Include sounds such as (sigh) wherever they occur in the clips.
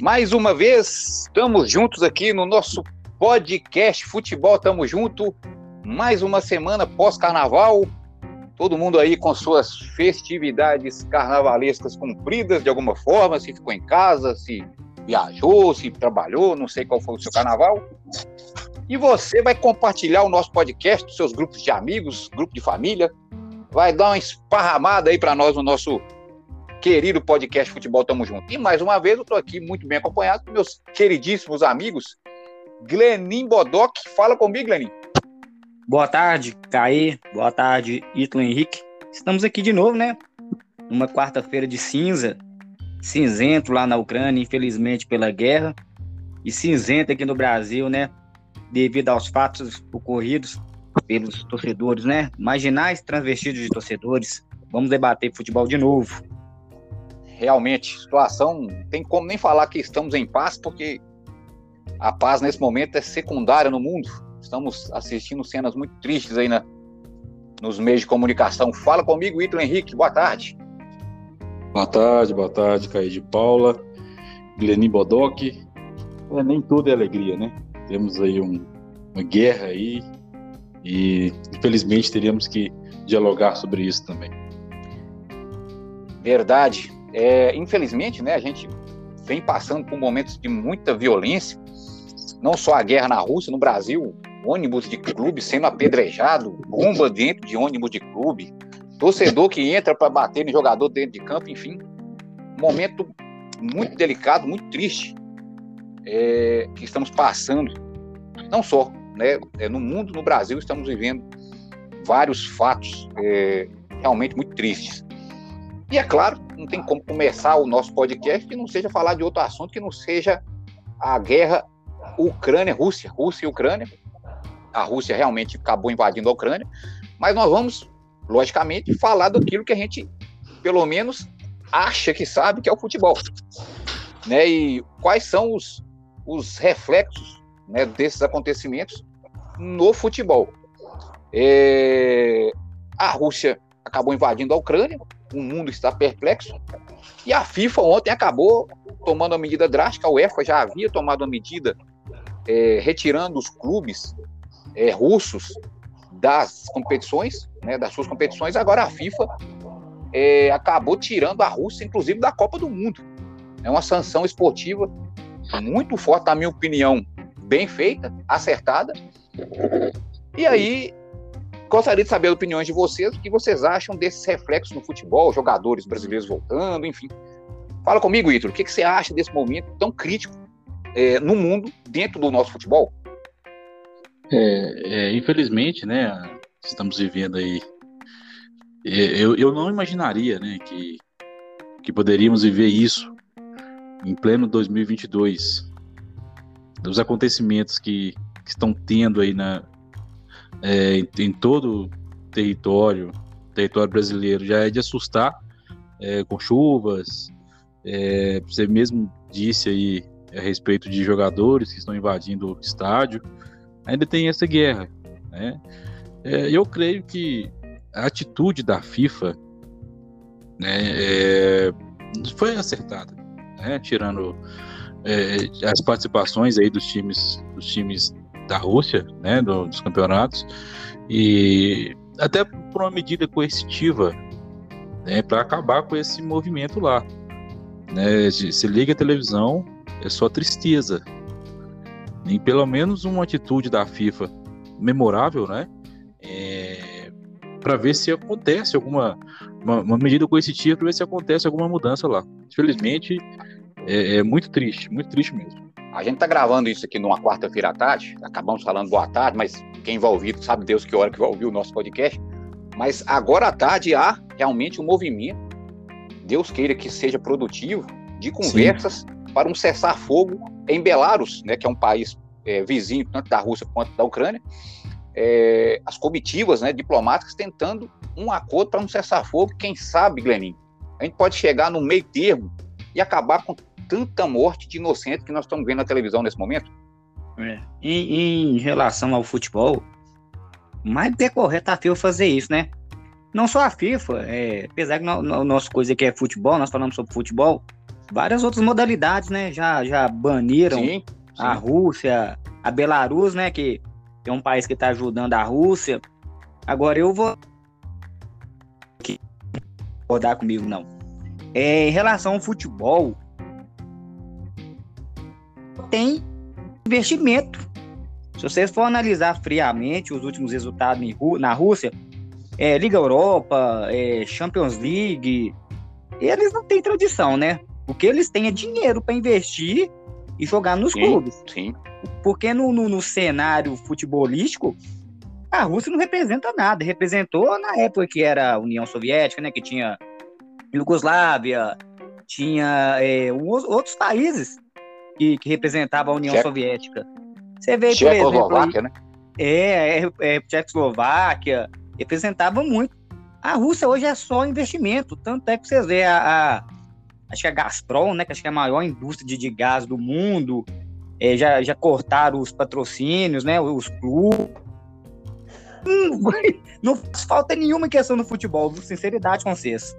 Mais uma vez, estamos juntos aqui no nosso podcast Futebol Tamo Junto. Mais uma semana pós-carnaval. Todo mundo aí com suas festividades carnavalescas cumpridas de alguma forma, se ficou em casa, se viajou, se trabalhou, não sei qual foi o seu carnaval. E você vai compartilhar o nosso podcast seus grupos de amigos, grupo de família. Vai dar uma esparramada aí para nós no nosso querido podcast Futebol Tamo Junto. E mais uma vez eu estou aqui muito bem acompanhado com meus queridíssimos amigos, Glenin Bodoc. Fala comigo, Glenin. Boa tarde, Caí. Boa tarde, Ítalo Henrique. Estamos aqui de novo, né? Uma quarta-feira de cinza, cinzento lá na Ucrânia, infelizmente pela guerra, e cinzento aqui no Brasil, né? Devido aos fatos ocorridos pelos torcedores, né? Marginais transvestidos de torcedores. Vamos debater futebol de novo realmente, situação, não tem como nem falar que estamos em paz, porque a paz nesse momento é secundária no mundo. Estamos assistindo cenas muito tristes aí na, nos meios de comunicação. Fala comigo, Ítalo Henrique, boa tarde. Boa tarde, boa tarde, Caí de Paula, Glenin Bodoc. É, nem tudo é alegria, né? Temos aí um, uma guerra aí e infelizmente teríamos que dialogar sobre isso também. Verdade. É, infelizmente, né, a gente vem passando por momentos de muita violência, não só a guerra na Rússia, no Brasil, ônibus de clube sendo apedrejado, bomba dentro de ônibus de clube, torcedor que entra para bater no jogador dentro de campo, enfim, momento muito delicado, muito triste é, que estamos passando, não só né, é, no mundo, no Brasil, estamos vivendo vários fatos é, realmente muito tristes. E é claro, não tem como começar o nosso podcast que não seja falar de outro assunto que não seja a guerra Ucrânia-Rússia, Rússia e Ucrânia. A Rússia realmente acabou invadindo a Ucrânia, mas nós vamos, logicamente, falar daquilo que a gente, pelo menos, acha que sabe, que é o futebol. Né? E quais são os, os reflexos né, desses acontecimentos no futebol. É... A Rússia acabou invadindo a Ucrânia, o mundo está perplexo. E a FIFA ontem acabou tomando uma medida drástica, a UEFA já havia tomado uma medida é, retirando os clubes é, russos das competições, né, das suas competições, agora a FIFA é, acabou tirando a Rússia, inclusive, da Copa do Mundo. É uma sanção esportiva muito forte, na minha opinião, bem feita, acertada. E aí Gostaria de saber opiniões de vocês, o que vocês acham desses reflexos no futebol, jogadores brasileiros voltando, enfim. Fala comigo, Ítalo, o que, que você acha desse momento tão crítico é, no mundo, dentro do nosso futebol? É, é, infelizmente, né, estamos vivendo aí. É, eu, eu não imaginaria, né, que, que poderíamos viver isso em pleno 2022. Dos acontecimentos que, que estão tendo aí na, é, em, em, todo o território, território brasileiro, já é de assustar é, com chuvas. É, você mesmo disse aí a respeito de jogadores que estão invadindo o estádio. Ainda tem essa guerra. Né? É, eu creio que a atitude da FIFA né, é, foi acertada, né? tirando é, as participações aí dos times, dos times da Rússia, né, do, dos campeonatos, e até por uma medida coercitiva, né, para acabar com esse movimento lá. Né, se liga a televisão, é só tristeza. E pelo menos uma atitude da FIFA memorável, né, é, para ver se acontece alguma uma, uma medida coercitiva para ver se acontece alguma mudança lá. Infelizmente, é, é muito triste, muito triste mesmo. A gente está gravando isso aqui numa quarta-feira à tarde, acabamos falando boa tarde, mas quem vai ouvir, sabe Deus que hora que vai ouvir o nosso podcast. Mas agora à tarde há realmente um movimento, Deus queira que seja produtivo, de conversas Sim. para um cessar-fogo em Belarus, né, que é um país é, vizinho tanto da Rússia quanto da Ucrânia. É, as comitivas né, diplomáticas tentando um acordo para um cessar-fogo. Quem sabe, Gleninho, a gente pode chegar no meio termo e acabar com tanta morte de inocentes que nós estamos vendo na televisão nesse momento? É. Em, em, relação ao futebol, mais é correto a FIFA fazer isso, né? Não só a FIFA, é, apesar que o nosso coisa aqui é futebol, nós falamos sobre futebol, várias outras modalidades, né? Já, já baniram sim, sim. a Rússia, a Belarus, né? Que é um país que está ajudando a Rússia. Agora eu vou rodar comigo, não. É, em relação ao futebol, tem investimento. Se vocês for analisar friamente os últimos resultados na Rússia, é, Liga Europa, é, Champions League, eles não têm tradição, né? O que eles têm é dinheiro para investir e jogar nos sim, clubes. Sim. Porque no, no, no, cenário futebolístico, a Rússia não representa nada. Representou na época que era a União Soviética, né? Que tinha Iugoslávia, tinha é, outros países que, que representavam a União Tcheco. Soviética. Você vê, por exemplo. Né? É, é, é Tchecoslováquia, representava muito. A Rússia hoje é só investimento, tanto é que vocês vê a, a acho que a Gazprom, né, que acho que é a maior indústria de, de gás do mundo, é, já, já cortaram os patrocínios, né, os clubes. Hum, não faz falta nenhuma questão no futebol, sinceridade com vocês.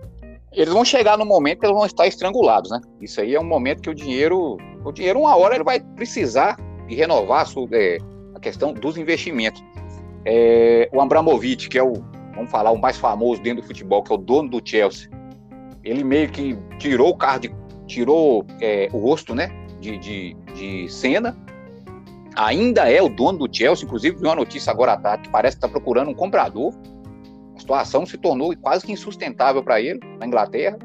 Eles vão chegar no momento que eles vão estar estrangulados, né? Isso aí é um momento que o dinheiro, o dinheiro uma hora ele vai precisar de renovar a, sua, é, a questão dos investimentos. É, o Abramovich, que é o, vamos falar, o mais famoso dentro do futebol, que é o dono do Chelsea, ele meio que tirou o carro, de, tirou é, o rosto, né, de, de, de cena. Ainda é o dono do Chelsea, inclusive vi uma notícia agora à tarde que parece que está procurando um comprador. A situação se tornou quase que insustentável para ele na Inglaterra.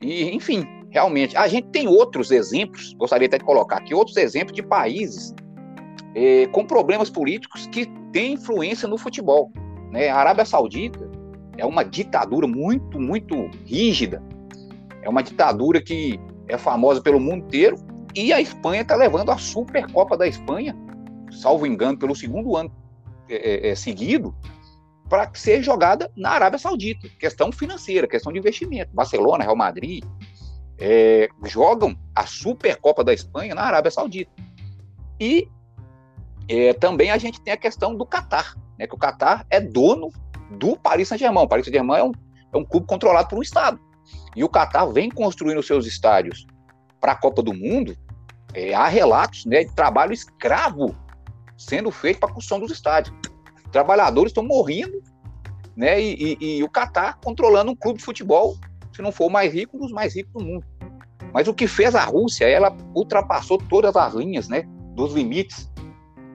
E, enfim, realmente, a gente tem outros exemplos, gostaria até de colocar aqui, outros exemplos de países é, com problemas políticos que têm influência no futebol. Né? A Arábia Saudita é uma ditadura muito, muito rígida. É uma ditadura que é famosa pelo mundo inteiro. E a Espanha está levando a Supercopa da Espanha, salvo engano, pelo segundo ano é, é, é seguido, para ser jogada na Arábia Saudita. Questão financeira, questão de investimento. Barcelona, Real Madrid é, jogam a Supercopa da Espanha na Arábia Saudita. E é, também a gente tem a questão do Catar, né, que o Catar é dono do Paris Saint-Germain. O Paris Saint-Germain é um, é um clube controlado por um Estado. E o Catar vem construindo seus estádios para a Copa do Mundo. É, há relatos né, de trabalho escravo sendo feito para a construção dos estádios. Trabalhadores estão morrendo, né? E, e, e o Catar controlando um clube de futebol, se não for o mais rico, um dos mais ricos do mundo. Mas o que fez a Rússia, ela ultrapassou todas as linhas, né? Dos limites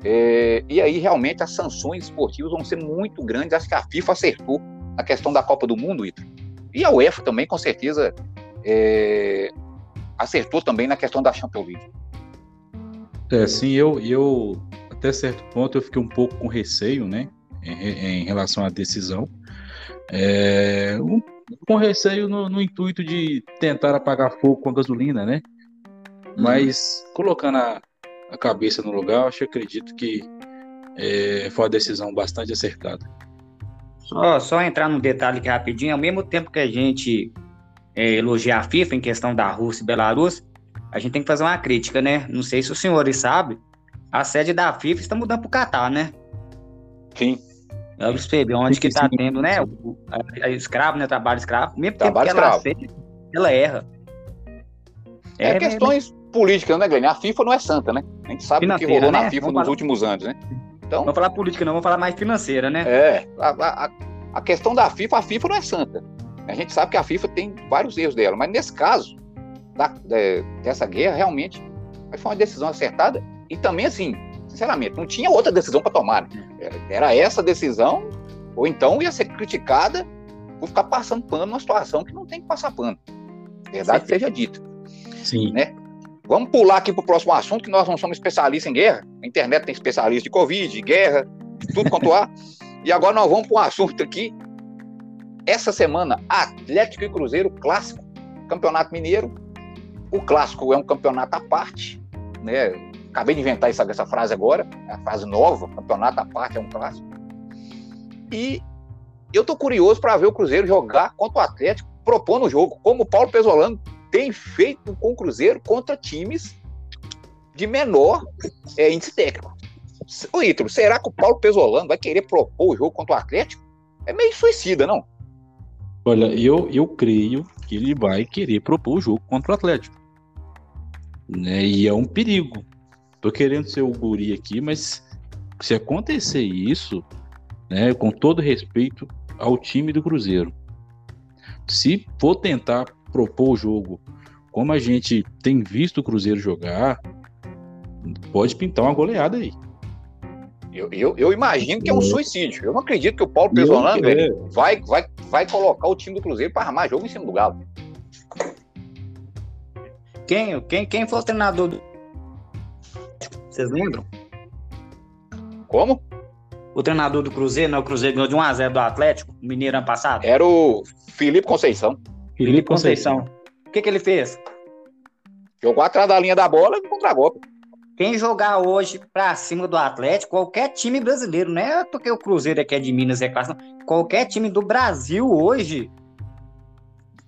é, e aí, realmente, as sanções esportivas vão ser muito grandes. Acho que a FIFA acertou na questão da Copa do Mundo, Ito. E a UEFA também, com certeza, é, acertou também na questão da Champions League. É, sim, eu, eu, até certo ponto, eu fiquei um pouco com receio, né, em, em relação à decisão. É, um, com receio no, no, intuito de tentar apagar fogo com a gasolina, né? Uhum. Mas colocando a, a cabeça no lugar, acho, acredito que é, foi uma decisão bastante acertada. Só, só entrar num detalhe aqui rapidinho, ao mesmo tempo que a gente é, elogia a FIFA em questão da Rússia e Belarus, a gente tem que fazer uma crítica, né? Não sei se os senhores sabem, a sede da FIFA está mudando para o Catar, né? Sim. É o espelho, onde que está tendo, né? O, a, a escravo, né? Trabalho escravo. Mesmo Trabalho tempo que ela, sede, ela erra. É, é questões política, né, Glenn? A FIFA não é santa, né? A gente sabe o que rolou né? na FIFA vamos nos falar... últimos anos, né? Então, vamos falar política, não, vamos falar mais financeira, né? É, a, a, a, questão da FIFA, a FIFA não é santa. A gente sabe que a FIFA tem vários erros dela, mas nesse caso, da, de, dessa guerra, realmente, foi uma decisão acertada e também, assim, sinceramente, não tinha outra decisão para tomar. Né? Era essa decisão, ou então ia ser criticada por ficar passando pano numa situação que não tem que passar pano. Verdade seja dita. Sim. Né? Vamos pular aqui para o próximo assunto, que nós não somos especialistas em guerra. A internet tem especialista de Covid, de guerra, de tudo quanto há. E agora nós vamos para um assunto aqui. Essa semana, Atlético e Cruzeiro, clássico, Campeonato Mineiro. O clássico é um campeonato à parte, né? Acabei de inventar essa, essa frase agora, é a frase nova, campeonato à parte é um clássico. E eu tô curioso para ver o Cruzeiro jogar contra o Atlético, propondo o jogo, como o Paulo Pesolano tem feito com o Cruzeiro contra times de menor é, índice técnico. O Ítalo, será que o Paulo Pesolano vai querer propor o jogo contra o Atlético? É meio suicida, não? Olha, eu, eu creio que ele vai querer propor o jogo contra o Atlético. Né? E é um perigo. Tô querendo ser o guri aqui, mas se acontecer isso, né, com todo respeito ao time do Cruzeiro, se for tentar propor o jogo como a gente tem visto o Cruzeiro jogar, pode pintar uma goleada aí. Eu, eu, eu, imagino que é um suicídio. Eu não acredito que o Paulo Pesolano vai, vai, vai colocar o time do Cruzeiro para armar jogo em cima do Galo. Quem, quem, quem foi o treinador do. Vocês lembram? Como? O treinador do Cruzeiro, não, o Cruzeiro ganhou de 1x0 do Atlético, o Mineiro ano passado? Era o Felipe Conceição. Felipe Conceição. O que, que ele fez? Jogou atrás da linha da bola e contra golpe. Quem jogar hoje pra cima do Atlético, qualquer time brasileiro, não é porque o Cruzeiro aqui é de Minas é classe, não. Qualquer time do Brasil hoje,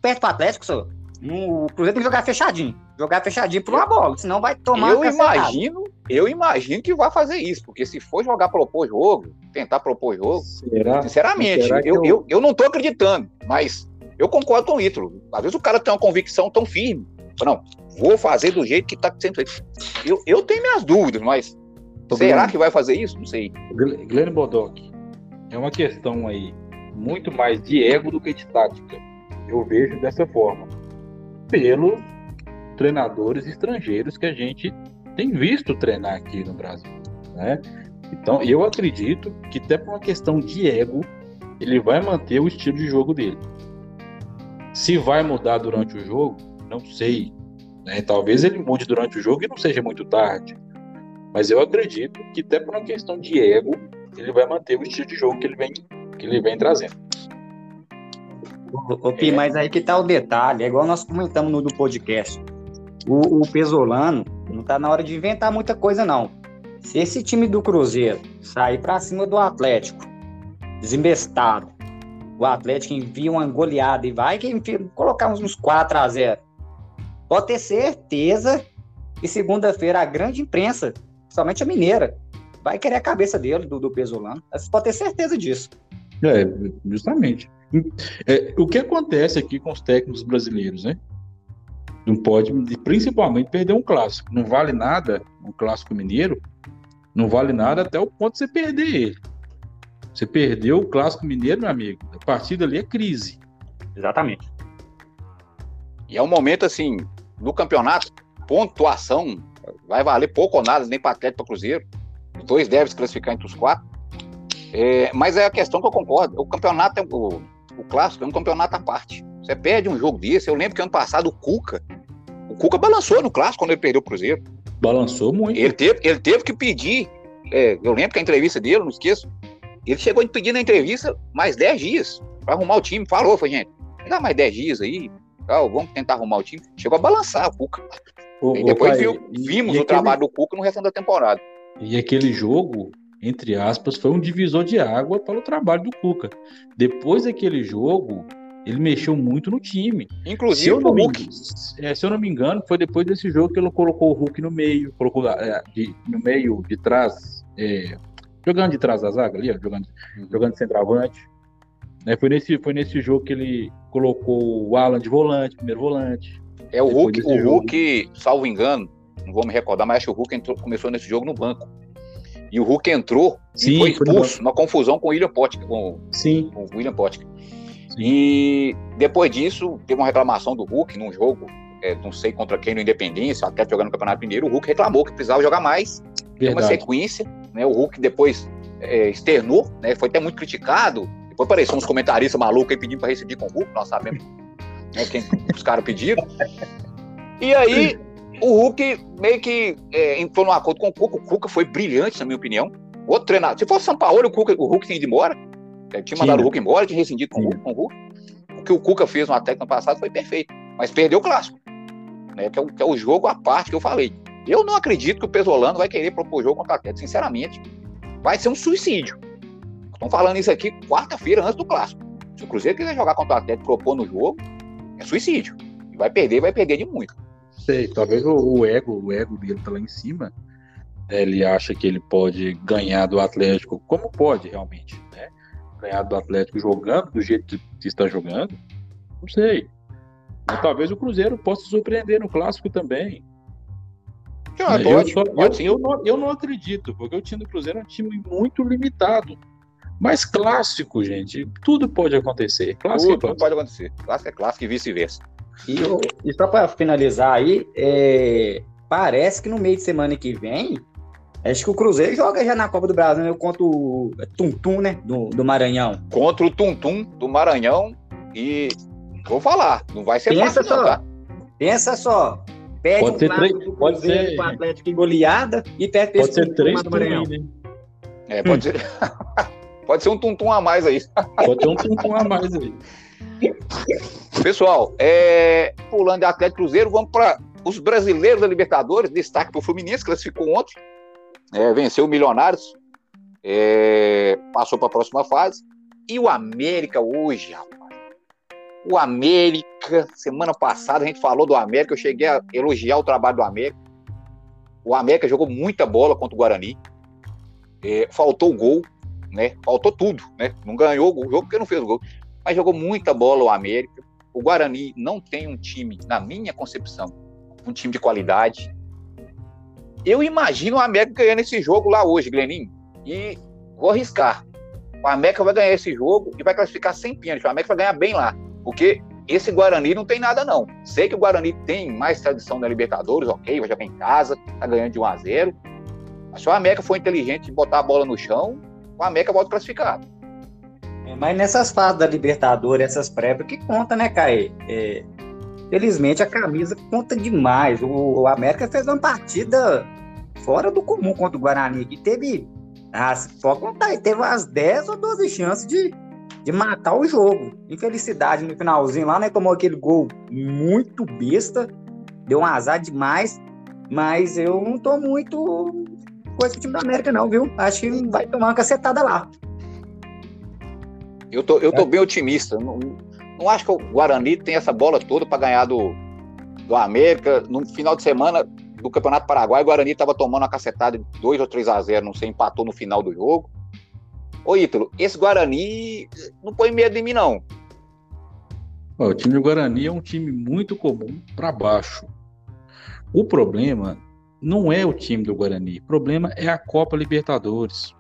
perto do Atlético, senhor, o Cruzeiro tem que jogar fechadinho. Jogar fechadinho por uma bola, senão vai tomar Eu imagino, eu imagino que vai fazer isso, porque se for jogar propor jogo, tentar propor jogo, Será? sinceramente, Será eu, eu... eu, eu não tô acreditando, mas eu concordo com o Ítalo. Às vezes o cara tem uma convicção tão firme. Não, vou fazer do jeito que está sendo feito. Eu, eu tenho minhas dúvidas, mas será que vai fazer isso? Não sei. Glenn Bodoc, é uma questão aí muito mais de ego do que de tática. Eu vejo dessa forma. Pelos treinadores estrangeiros que a gente tem visto treinar aqui no Brasil. Né? Então, eu acredito que até por uma questão de ego, ele vai manter o estilo de jogo dele. Se vai mudar durante o jogo, não sei. Né? Talvez ele mude durante o jogo e não seja muito tarde. Mas eu acredito que até por uma questão de ego, ele vai manter o estilo de jogo que ele vem, que ele vem trazendo. Ô, Pi, é. mas aí que tá o detalhe, é igual nós comentamos no do podcast. O, o Pesolano não tá na hora de inventar muita coisa, não. Se esse time do Cruzeiro sair para cima do Atlético, desembestado, o Atlético envia uma goleada e vai que colocar uns 4 a 0 Pode ter certeza que segunda-feira a grande imprensa, somente a mineira, vai querer a cabeça dele, do, do Pesolano. Você pode ter certeza disso. É, justamente. É, o que acontece aqui com os técnicos brasileiros, né? Não pode, principalmente, perder um clássico. Não vale nada um clássico mineiro, não vale nada até o ponto de você perder ele. Você perdeu o clássico mineiro, meu amigo, a partida ali é crise. Exatamente. E é um momento assim, no campeonato, pontuação vai valer pouco ou nada, nem para Atlético para Cruzeiro. Os dois devem se classificar entre os quatro. É, mas é a questão que eu concordo. O campeonato, é, o, o clássico é um campeonato à parte. Você perde um jogo desse. Eu lembro que ano passado o Cuca, o Cuca balançou no clássico quando ele perdeu o Cruzeiro. Balançou muito. Ele teve, ele teve que pedir. É, eu lembro que a entrevista dele, não esqueço. Ele chegou a pedir na entrevista mais 10 dias para arrumar o time. Falou, foi gente, dá mais 10 dias aí, oh, vamos tentar arrumar o time. Chegou a balançar o Cuca. e depois pai, viu, vimos e o aquele... trabalho do Cuca no restante da temporada. E aquele jogo, entre aspas, foi um divisor de água para o trabalho do Cuca. Depois daquele jogo, ele mexeu muito no time. Inclusive o Hulk. É, se eu não me engano, foi depois desse jogo que ele colocou o Hulk no meio, colocou é, de, no meio de trás, é, jogando de trás da zaga ali, ó, jogando, uhum. jogando de centroavante. Né, foi, nesse, foi nesse jogo que ele colocou o Alan de volante, primeiro volante. É o Hulk, o Hulk, salvo engano, não vou me recordar, mas acho que o Hulk entrou, começou nesse jogo no banco. E o Hulk entrou Sim, e foi expulso, uma confusão com o William Potker, com, Sim. com o William Potker. E depois disso, teve uma reclamação do Hulk num jogo, é, não sei contra quem, no Independência, até jogando no Campeonato Mineiro, o Hulk reclamou que precisava jogar mais, tem uma sequência, né? O Hulk depois é, externou, né? Foi até muito criticado, depois apareceu uns comentaristas malucos aí pedindo para receber com o Hulk, nós sabemos né, quem os caras pediram. E aí, o Hulk meio que é, entrou num acordo com o Cuca. O Cuca foi brilhante, na minha opinião. Outro treinador. Se fosse São Paulo, o, Cuca, o Hulk tinha ido embora. É, tinha mandado Sim. o Hulk embora, tinha rescindido com o, Hulk, com o Hulk. O que o Cuca fez no Atlético no passado foi perfeito. Mas perdeu o clássico. Né, que, é o, que é o jogo à parte que eu falei. Eu não acredito que o Pesolano vai querer propor jogo contra o Atlético. Sinceramente, vai ser um suicídio. Estão falando isso aqui quarta-feira antes do clássico. Se o Cruzeiro quiser jogar contra o Atlético propor no jogo, é suicídio. E vai perder, vai perder de muito. Sei, talvez o, o ego, o ego dele tá lá em cima. Ele acha que ele pode ganhar do Atlético, como pode realmente? Ganhar do Atlético jogando do jeito que está jogando. Não sei. Mas talvez o Cruzeiro possa surpreender no clássico também. Ah, eu, só, eu, eu, não, eu não acredito, porque o time do Cruzeiro é um time muito limitado. Mas clássico, gente, tudo pode acontecer. Clássico tudo, é tudo pode acontecer. Clássico é clássico e vice-versa. E, e, só para finalizar aí, é, parece que no meio de semana que vem, acho que o Cruzeiro joga já na Copa do Brasil né, contra o Tuntum, né? Do, do Maranhão. Contra o Tuntum do Maranhão. E vou falar, não vai ser Pensa fácil, só, não, tá? Pensa só. Pede pode um ser três, pode ser com o Atlético em goleada e pede pode ser três do Maranhão. Né? É, pode ser. (laughs) pode ser um tuntum a mais aí. Pode ter um tuntum a mais aí. Pessoal, é, pulando de Atlético Cruzeiro, vamos para os brasileiros da Libertadores. Destaque para o Fluminense, classificou ontem, é, venceu o Milionários, é, passou para a próxima fase. E o América hoje, rapaz. O América, semana passada a gente falou do América, eu cheguei a elogiar o trabalho do América. O América jogou muita bola contra o Guarani. É, faltou o gol, né? Faltou tudo, né? Não ganhou o jogo porque não fez o gol mas jogou muita bola o América. O Guarani não tem um time, na minha concepção, um time de qualidade. Eu imagino o América ganhando esse jogo lá hoje, Gleninho. E vou arriscar. O América vai ganhar esse jogo e vai classificar sem pênalti. O América vai ganhar bem lá. Porque esse Guarani não tem nada, não. Sei que o Guarani tem mais tradição da Libertadores, ok, vai jogar em casa, tá ganhando de 1 a 0 Mas se o América for inteligente e botar a bola no chão, o América volta classificado. É, mas nessas fases da Libertadores, essas prévias, que conta, né, Caê? É, felizmente a camisa conta demais. O, o, América fez uma partida fora do comum contra o Guarani, e teve, ah, pode contar, teve umas 10 ou 12 chances de, de matar o jogo. Infelicidade no finalzinho lá, né? Tomou aquele gol muito besta, deu um azar demais, mas eu não tô muito coisa com o time da América, não, viu? Acho que vai tomar uma cacetada lá. Eu tô, eu tô é. bem otimista. Não, não acho que o Guarani tem essa bola toda para ganhar do, do América. No final de semana do Campeonato Paraguai, o Guarani estava tomando uma cacetada de 2 ou 3 a 0 não sei, empatou no final do jogo. Ô Ítalo, esse Guarani não põe medo em mim, não. O time do Guarani é um time muito comum para baixo. O problema não é o time do Guarani, o problema é a Copa Libertadores.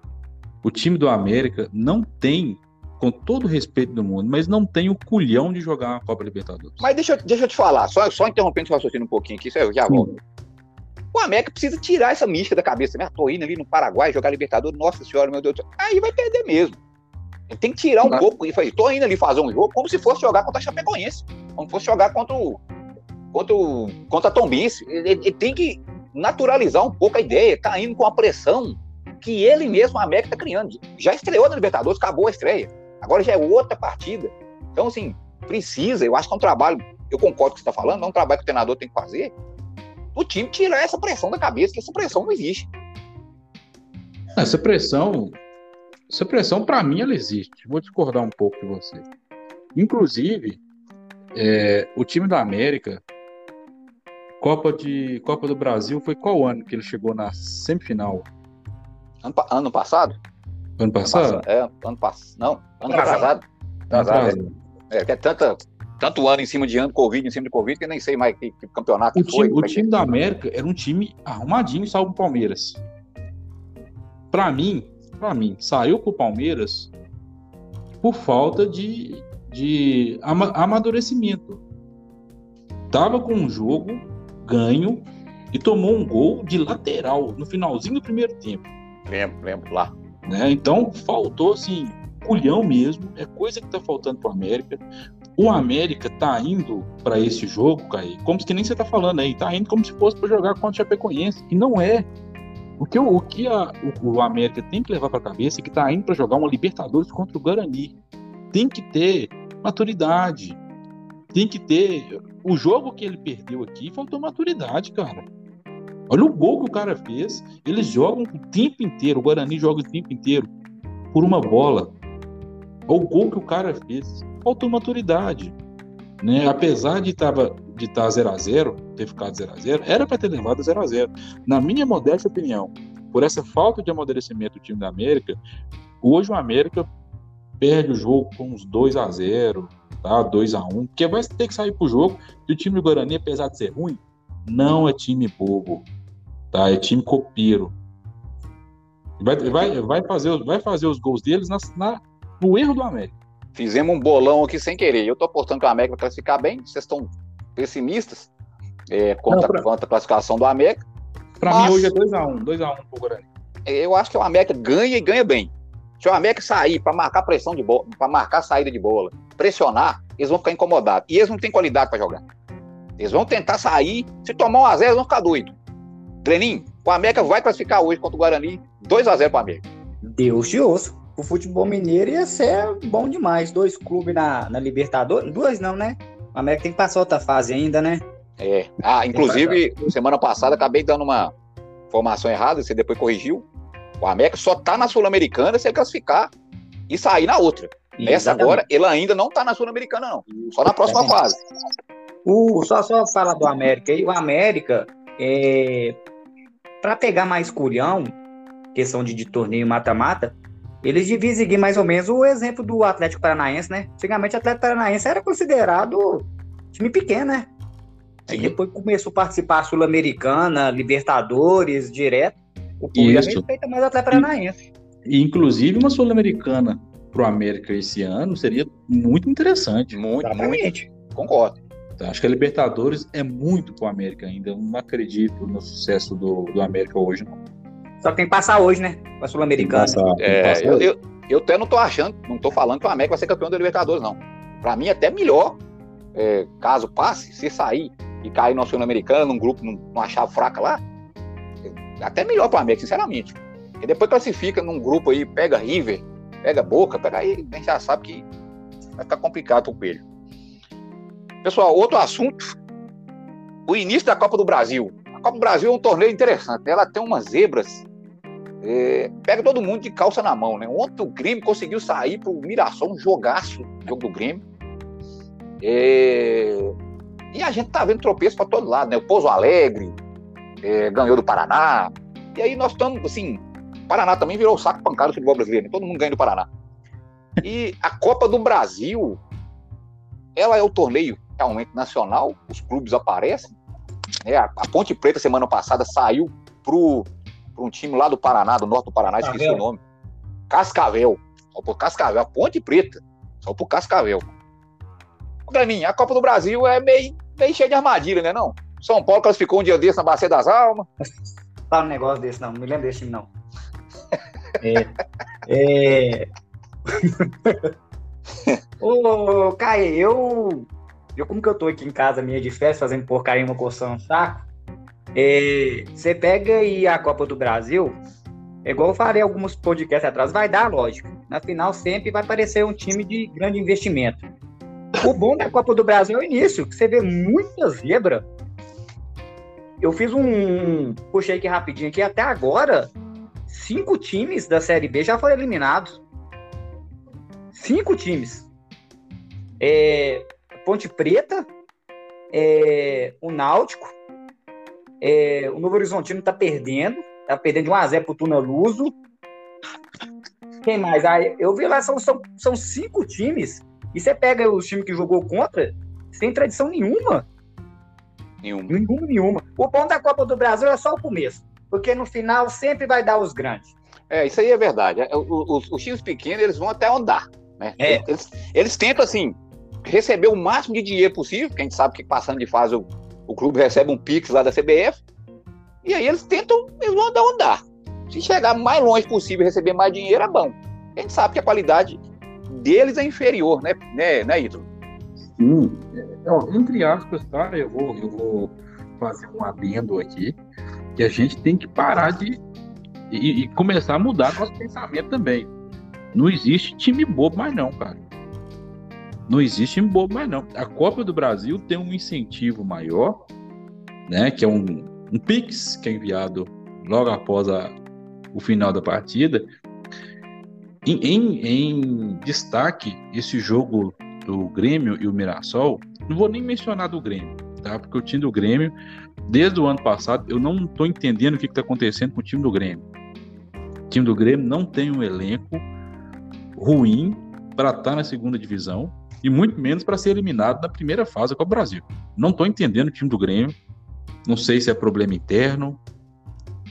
O time do América não tem com todo o respeito do mundo, mas não tem o culhão de jogar uma Copa Libertadores. Mas deixa, deixa eu te falar, só, só interrompendo o raciocínio um pouquinho aqui, já volto. O América precisa tirar essa mística da cabeça, né? Tô indo ali no Paraguai jogar Libertadores, nossa senhora, meu Deus do céu. Aí vai perder mesmo. Ele tem que tirar um pouco e fazer. Tô indo ali fazer um jogo como se fosse jogar contra a Chapecoense, como se fosse jogar contra o. contra, o, contra a Tombense. Ele, ele tem que naturalizar um pouco a ideia, tá indo com a pressão que ele mesmo, a América, tá criando. Já estreou na Libertadores, acabou a estreia. Agora já é outra partida. Então, assim, precisa, eu acho que é um trabalho, eu concordo com o que você está falando, é um trabalho que o treinador tem que fazer, o time tirar essa pressão da cabeça, que essa pressão não existe. Essa pressão, essa pressão, para mim, ela existe. Vou discordar um pouco de você. Inclusive, é, o time da América, Copa, de, Copa do Brasil, foi qual ano que ele chegou na semifinal? Ano, ano passado? Ano passado? É, ano passado. Não, ano passado. Atrasado. É, é, é tanta, tanto ano em cima de ano, Covid em cima de Covid, que eu nem sei mais que, que campeonato o que time, foi. O é time da América era um time arrumadinho, salvo o Palmeiras. Para mim, para mim, saiu pro Palmeiras por falta de, de amadurecimento. Tava com um jogo ganho e tomou um gol de lateral no finalzinho do primeiro tempo. Lembro, lembro lá. Né? Então, faltou, assim, culhão mesmo, é coisa que tá faltando pro América. O América tá indo para esse jogo, Caí, como que nem você tá falando aí, tá indo como se fosse para jogar contra o Chapecoense, e não é. O que, o, que a, o, o América tem que levar para cabeça é que tá indo para jogar uma Libertadores contra o Guarani. Tem que ter maturidade. Tem que ter. O jogo que ele perdeu aqui faltou maturidade, cara. Olha o gol que o cara fez. Eles jogam o tempo inteiro. O Guarani joga o tempo inteiro por uma bola. Olha o gol que o cara fez. Faltou maturidade. Né? Apesar de estar de estar 0 a 0 ter ficado 0 a 0 era para ter levado 0 a 0 Na minha modesta opinião, por essa falta de amadurecimento do time da América, hoje o América perde o jogo com uns 2 a 0 tá? 2 a 1 porque vai ter que sair pro jogo. E o time do Guarani, apesar de ser ruim, não é time bobo, tá? É time copeiro. Vai, vai, vai, fazer, vai fazer os gols deles na, na, no erro do América. Fizemos um bolão aqui sem querer. Eu tô apostando que o América vai classificar bem. Vocês estão pessimistas é, contra, não, pra... a classificação do América. Para mim hoje é 2x1, 2x1 pro Guarani. Eu acho que o América ganha e ganha bem. Se o América sair para marcar pressão de bola, para marcar saída de bola, pressionar, eles vão ficar incomodados. E eles não têm qualidade para jogar. Eles vão tentar sair, se tomar um a 0 eles vão ficar doidos. Treininho, o América vai classificar hoje contra o Guarani, 2 a 0 para o América. Deus te ouça. O futebol mineiro ia ser bom demais. Dois clubes na, na Libertadores. Duas não, né? O América tem que passar outra fase ainda, né? É. Ah, inclusive, semana passada acabei dando uma informação errada, você depois corrigiu. O América só tá na Sul-Americana se ele classificar e sair na outra. Essa agora, ele ainda não tá na Sul-Americana, não. Só na próxima é. fase. O, só, só falar do América aí, o América, é, para pegar mais culhão, questão de, de torneio mata-mata, eles deviam seguir mais ou menos o exemplo do Atlético Paranaense, né? Antigamente o Atlético Paranaense era considerado time pequeno, né? Aí depois começou a participar Sul-Americana, Libertadores, direto. O público respeita mais o Atlético Paranaense. E, inclusive uma Sul-Americana pro América esse ano seria muito interessante. Muito, Exatamente. muito. Concordo. Então, acho que a Libertadores é muito pro América ainda. Eu não acredito no sucesso do, do América hoje, não. Só tem que passar hoje, né? Com a Sul-Americana. É, eu, eu, eu, até não tô achando, não tô falando que o América vai ser campeão da Libertadores, não. Para mim, até melhor, é, caso passe, se sair e cair no Sul-Americano, num grupo, numa chave fraca lá, até melhor para o América, sinceramente. Porque depois classifica num grupo aí, pega River, pega Boca, pega aí, a gente já sabe que vai ficar complicado pro Coelho. Pessoal, outro assunto, o início da Copa do Brasil. A Copa do Brasil é um torneio interessante, ela tem umas zebras, é, pega todo mundo de calça na mão, né? Ontem o Grêmio conseguiu sair pro Mirassol, um jogaço, jogo do Grêmio. É, e a gente tá vendo tropeço para todo lado, né? O Pouso Alegre é, ganhou do Paraná. E aí nós estamos, assim, Paraná também virou o saco pancado do futebol brasileiro, né? todo mundo ganha do Paraná. E a Copa do Brasil, ela é o torneio realmente nacional, os clubes aparecem. Né? A Ponte Preta, semana passada, saiu pro, pro um time lá do Paraná, do norte do Paraná, esqueci o nome. Cascavel. Só por Cascavel, Ponte Preta. Só por Cascavel. Mim, a Copa do Brasil é meio, meio cheia de armadilha, né? Não? São Paulo classificou um dia desse na Bacia das Almas. (laughs) Tá um negócio desse, não. Não me lembro desse time, não. É. é... (laughs) Ô, Caio, eu. Eu, como que eu tô aqui em casa minha de festa, fazendo porcaria, uma coçando no saco. É, você pega e a Copa do Brasil, é igual eu falei alguns podcasts atrás, vai dar lógica. Na final sempre vai aparecer um time de grande investimento. O bom da Copa do Brasil é o início, que você vê muita zebra. Eu fiz um. Puxei aqui rapidinho aqui, até agora, cinco times da Série B já foram eliminados. Cinco times. É, Ponte Preta, é, o Náutico, é, o Novo Horizontino tá perdendo, tá perdendo de 1x0 pro Tuna Luso. Quem mais? Ah, eu vi lá, são, são, são cinco times e você pega os times que jogou contra, sem tradição nenhuma. Nenhuma. Nenhuma, nenhuma. O bom da Copa do Brasil é só o começo. Porque no final sempre vai dar os grandes. É, isso aí é verdade. É, os, os times pequenos, eles vão até andar. Né? É. Eles, eles tentam, assim, receber o máximo de dinheiro possível, porque a gente sabe que passando de fase o, o clube recebe um Pix lá da CBF. E aí eles tentam, eles vão andar, andar. Se chegar mais longe possível e receber mais dinheiro, é bom. A gente sabe que a qualidade deles é inferior, né, né, né Ítalo? Sim. É, entre aspas, tá? Eu vou, eu vou fazer um adendo aqui, que a gente tem que parar de. E, e começar a mudar nosso pensamento também. Não existe time bobo mais não, cara. Não existe bobo mais não. A Copa do Brasil tem um incentivo maior, né? Que é um, um Pix que é enviado logo após a, o final da partida, em, em, em destaque, esse jogo do Grêmio e o Mirassol, não vou nem mencionar do Grêmio, tá? Porque o time do Grêmio, desde o ano passado, eu não estou entendendo o que está acontecendo com o time do Grêmio. O time do Grêmio não tem um elenco ruim, para estar tá na segunda divisão e muito menos para ser eliminado na primeira fase com o Brasil. Não estou entendendo o time do Grêmio. Não sei se é problema interno,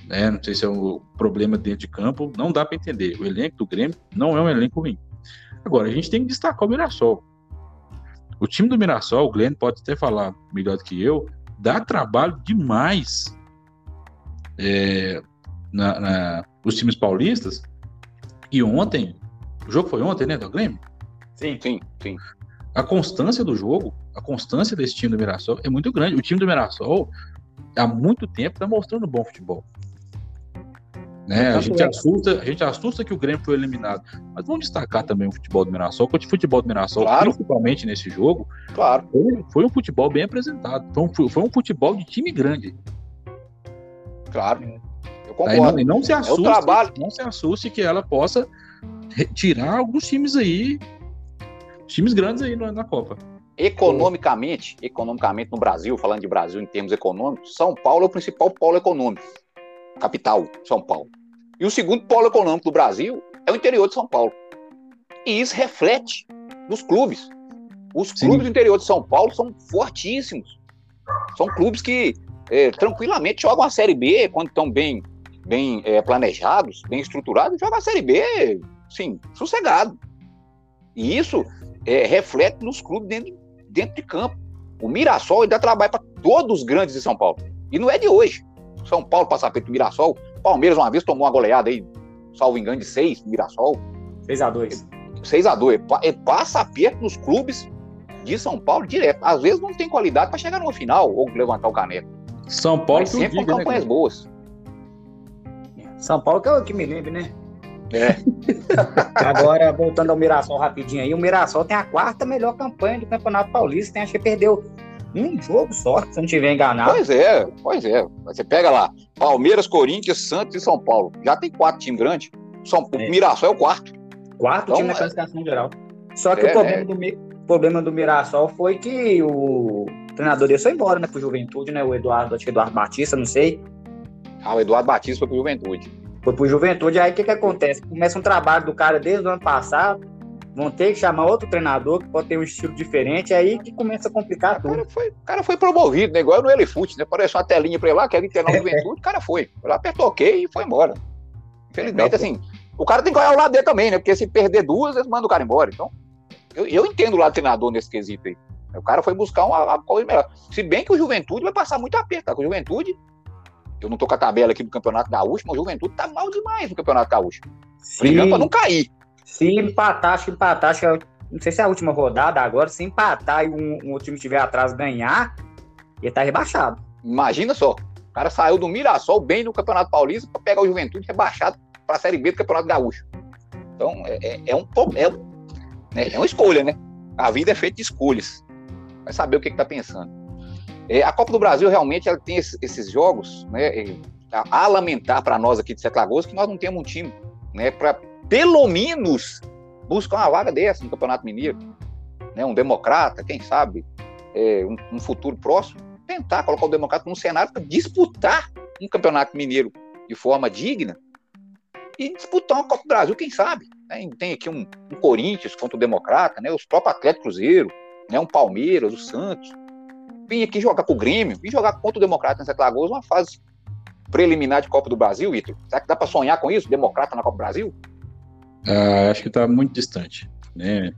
né? não sei se é um problema dentro de campo. Não dá para entender. O elenco do Grêmio não é um elenco ruim. Agora, a gente tem que destacar o Mirassol. O time do Mirassol, o Glenn pode até falar melhor do que eu, dá trabalho demais é, na, na, os times paulistas. E ontem, o jogo foi ontem, né, do Grêmio? Sim, sim, sim. A constância do jogo, a constância desse time do Mirassol é muito grande. O time do Mirassol, há muito tempo, está mostrando bom futebol. Né? A, gente assusta, a gente assusta que o Grêmio foi eliminado. Mas vamos destacar também o futebol do Mirassol, porque o futebol do Mirassol, claro. principalmente nesse jogo, claro. foi, foi, um futebol bem apresentado. Foi um, foi um futebol de time grande. Claro. Eu concordo. E não, não, se assuste, é trabalho... não se assuste que ela possa tirar alguns times aí, times grandes aí na, na Copa. Economicamente, economicamente no Brasil, falando de Brasil em termos econômicos, São Paulo é o principal polo econômico capital, São Paulo. E o segundo polo econômico do Brasil é o interior de São Paulo. E isso reflete nos clubes. Os Sim. clubes do interior de São Paulo são fortíssimos. São clubes que é, tranquilamente jogam a Série B quando estão bem, bem é, planejados, bem estruturados, jogam a Série B, sim, sossegado. E isso é, reflete nos clubes dentro, dentro de campo. O Mirassol ainda trabalha para todos os grandes de São Paulo. E não é de hoje. São Paulo passa perto do Mirassol. Palmeiras uma vez tomou uma goleada aí, salvo engano, de 6 Mirassol. 6x2. 6x2. Ele passa perto nos clubes de São Paulo direto. Às vezes não tem qualidade para chegar numa final ou levantar o caneco. São Paulo Mas sempre com campanhas né, boas. São Paulo que é o que me lembra, né? É. (laughs) Agora, voltando ao Mirassol rapidinho aí, o Mirassol tem a quarta melhor campanha do Campeonato Paulista, tem, acho que perdeu um jogo só, se não estiver enganado. Pois é, pois é. Você pega lá, Palmeiras, Corinthians, Santos e São Paulo. Já tem quatro times grandes. São, é. O Mirassol é o quarto. Quarto então, time na é- classificação geral. Só que é, o problema, é. do, problema do Mirassol foi que o treinador dele foi embora, né, pro Juventude, né? O Eduardo, acho que Eduardo Batista, não sei. Ah, o Eduardo Batista foi pro Juventude. Foi pro Juventude, aí o que que acontece? Começa um trabalho do cara desde o ano passado, vão ter que chamar outro treinador que pode ter um estilo diferente, é aí que começa a complicar tudo. O cara foi, o cara foi promovido, né? Igual no Elefute, né? Parece uma telinha pra ele lá, quer internar o (laughs) juventude, o cara foi. Ele apertou ok e foi embora. Infelizmente, assim, o cara tem que olhar o lado dele também, né? Porque se perder duas, eles mandam o cara embora. Então, eu, eu entendo o lado do treinador nesse quesito aí. O cara foi buscar uma, uma coisa melhor. Se bem que o Juventude vai passar muito aperto, tá? Com o Juventude, eu não tô com a tabela aqui do Campeonato Gaúcho, mas o Juventude tá mal demais no Campeonato Gaúcho. Brigando pra não cair. Se empatar, acho que empatar, acho que é, não sei se é a última rodada agora, se empatar e um, um outro time estiver atrás ganhar, ele tá rebaixado. Imagina só, o cara saiu do Mirassol bem no Campeonato Paulista para pegar o Juventude rebaixado para a Série B do Campeonato Gaúcho. Então, é, é, é um é, né, é uma escolha, né? A vida é feita de escolhas. Vai saber o que, está pensando. É, a Copa do Brasil realmente ela tem esses, esses jogos, né? A, a lamentar para nós aqui de Sete Lagoas que nós não temos um time, né? Para pelo menos, buscar uma vaga dessa no Campeonato Mineiro. Né? Um democrata, quem sabe, é, um, um, futuro próximo, tentar colocar o democrata num cenário para disputar um Campeonato Mineiro de forma digna e disputar uma Copa do Brasil, quem sabe. Né? Tem aqui um, um, Corinthians contra o Democrata, né? os próprios Atlético Cruzeiro, né? um Palmeiras, o Santos. Vim aqui jogar com o Grêmio, vim jogar contra o Democrata em Sete Lagoas, uma fase preliminar de Copa do Brasil, Ítalo. Será que dá para sonhar com isso? Democrata na Copa do Brasil? Ah, acho que está muito distante. Né?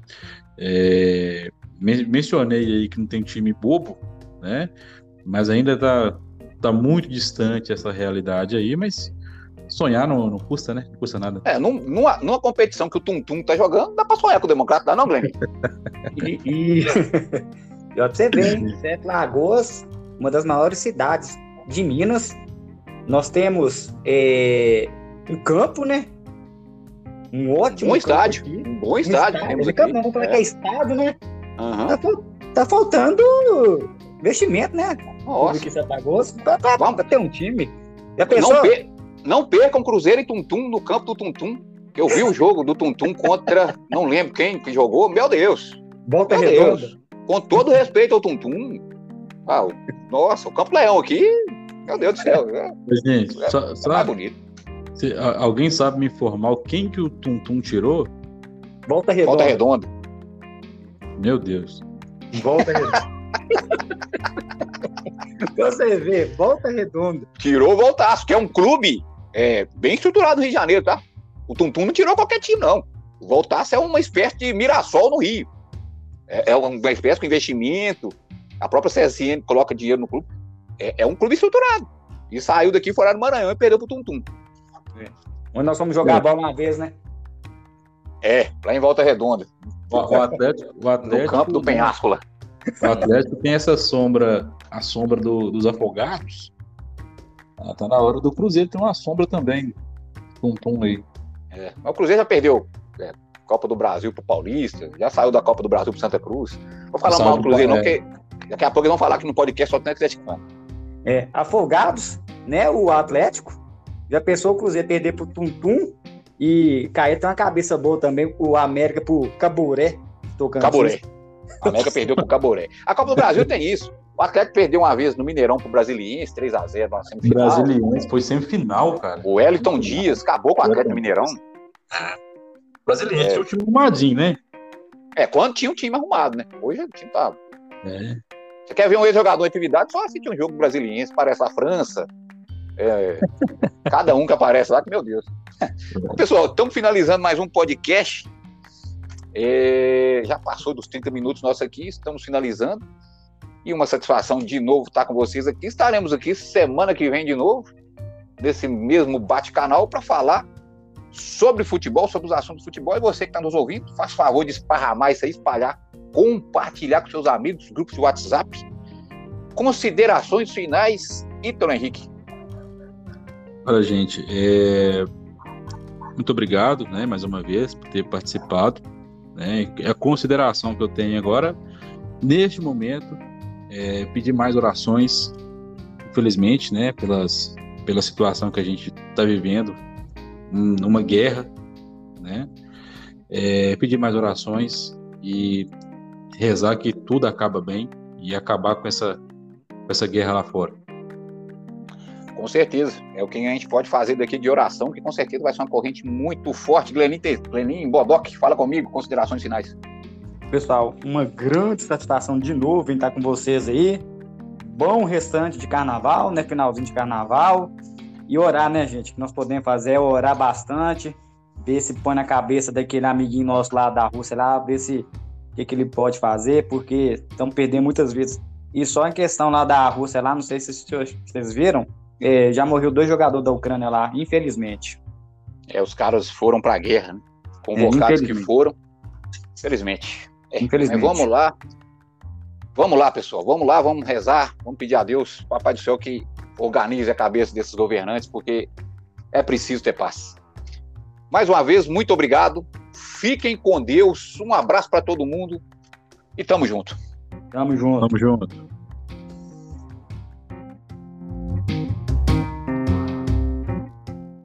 É, mencionei aí que não tem time bobo, né? mas ainda está tá muito distante essa realidade aí, mas sonhar não, não custa, né? Não custa nada. É, num, numa, numa competição que o Tum Tum tá jogando, dá para sonhar com o Democrata, dá não, Glenn? (laughs) e, e... e ó, você vê, hein? Sete Lagoas, uma das maiores cidades de Minas. Nós temos é, um campo, né? Um ótimo. Bom estádio. Um bom estádio. Um estádio. Vamos falar é. que é estádio, né? Uhum. Tá, tá, faltando investimento, né? Nossa. que pra, pra, Vamos. pra ter um time. Já pensou? Não, per não percam Cruzeiro e Tuntum no campo do Tuntum. Eu vi o jogo do Tuntum contra, não lembro quem que jogou. Meu Deus. Volta Meu redonda. Deus. Com todo respeito ao Tuntum. Ah, nossa, o Campo Leão aqui, meu Deus do céu. É, Gente, é, só, é só, bonito. Se, alguém sabe me informar quem que o Tum Tum tirou? Volta redonda. Volta redonda. Meu Deus. Volta redonda. (laughs) Você vê, volta redonda. Tirou o Voltaço, que é um clube é, bem estruturado no Rio de Janeiro, tá? O Tuntum não tirou qualquer time, não. O Voltaço é uma espécie de Mirassol no Rio. É, é uma espécie com investimento. A própria CSN coloca dinheiro no clube. É, é um clube estruturado. E saiu daqui fora do Maranhão e perdeu pro Tuntum. Onde nós fomos jogar é. bola uma vez, né? É, lá em Volta Redonda. O, o Atlético, o Atlético, no campo do Penhasco lá. O Atlético tem essa sombra, a sombra do, dos afogados. Ah, tá na hora do Cruzeiro ter uma sombra também. Tum, tum aí. É, mas o Cruzeiro já perdeu é, Copa do Brasil pro Paulista, já saiu da Copa do Brasil pro Santa Cruz. Vou falar mal do Cruzeiro, não, porque daqui a pouco eles vão falar que no podcast só tem Atlético. É, afogados, né? O Atlético. Já pensou o Cruzeiro perder pro Tum Tum e cair tem uma cabeça boa também, o América pro Caburé. Caburé. A América perdeu pro Caboré. A Copa do Brasil tem isso. O Atlético perdeu uma vez no Mineirão pro Brasiliense, 3x0 na semifinal. Brasiliense foi semifinal, cara. O Wellington Dias acabou com o Atlético no Mineirão. Brasiliense é. o time arrumadinho, né? É, quando tinha um time arrumado, né? Hoje o time tá. É. Você quer ver um ex-jogador em atividade? Só assistir um jogo brasiliense, parece a França. É, (laughs) cada um que aparece lá, que meu Deus. (laughs) Pessoal, estamos finalizando mais um podcast. É, já passou dos 30 minutos nosso aqui, estamos finalizando. E uma satisfação de novo estar com vocês aqui. Estaremos aqui semana que vem de novo, nesse mesmo bate-canal, para falar sobre futebol, sobre os assuntos de futebol. E você que está nos ouvindo, faz favor de esparramar isso aí, espalhar, compartilhar com seus amigos, grupos de WhatsApp. Considerações finais, Ítalo Henrique. Olha, gente, é... muito obrigado, né, mais uma vez, por ter participado. Né? A consideração que eu tenho agora, neste momento, é pedir mais orações, infelizmente, né, pelas, pela situação que a gente está vivendo, numa guerra, né? É, pedir mais orações e rezar que tudo acaba bem e acabar com essa, com essa guerra lá fora. Com certeza. É o que a gente pode fazer daqui de oração, que com certeza vai ser uma corrente muito forte. Glenin, Glenin Bodoc, fala comigo, considerações finais. Pessoal, uma grande satisfação de novo em estar com vocês aí. Bom restante de carnaval, né? Finalzinho de carnaval. E orar, né, gente? O que nós podemos fazer é orar bastante, ver se põe na cabeça daquele amiguinho nosso lá da Rússia lá, ver se o que, que ele pode fazer, porque estamos perdendo muitas vezes. E só em questão lá da Rússia lá, não sei se vocês viram, é, já morreu dois jogadores da Ucrânia lá, infelizmente. É, os caras foram para a guerra, né? convocados é, que foram. Infelizmente. É, infelizmente. vamos lá. Vamos lá, pessoal. Vamos lá, vamos rezar, vamos pedir a Deus, Papai do Céu, que organize a cabeça desses governantes, porque é preciso ter paz. Mais uma vez, muito obrigado. Fiquem com Deus. Um abraço para todo mundo e tamo junto. Tamo junto. Tamo junto.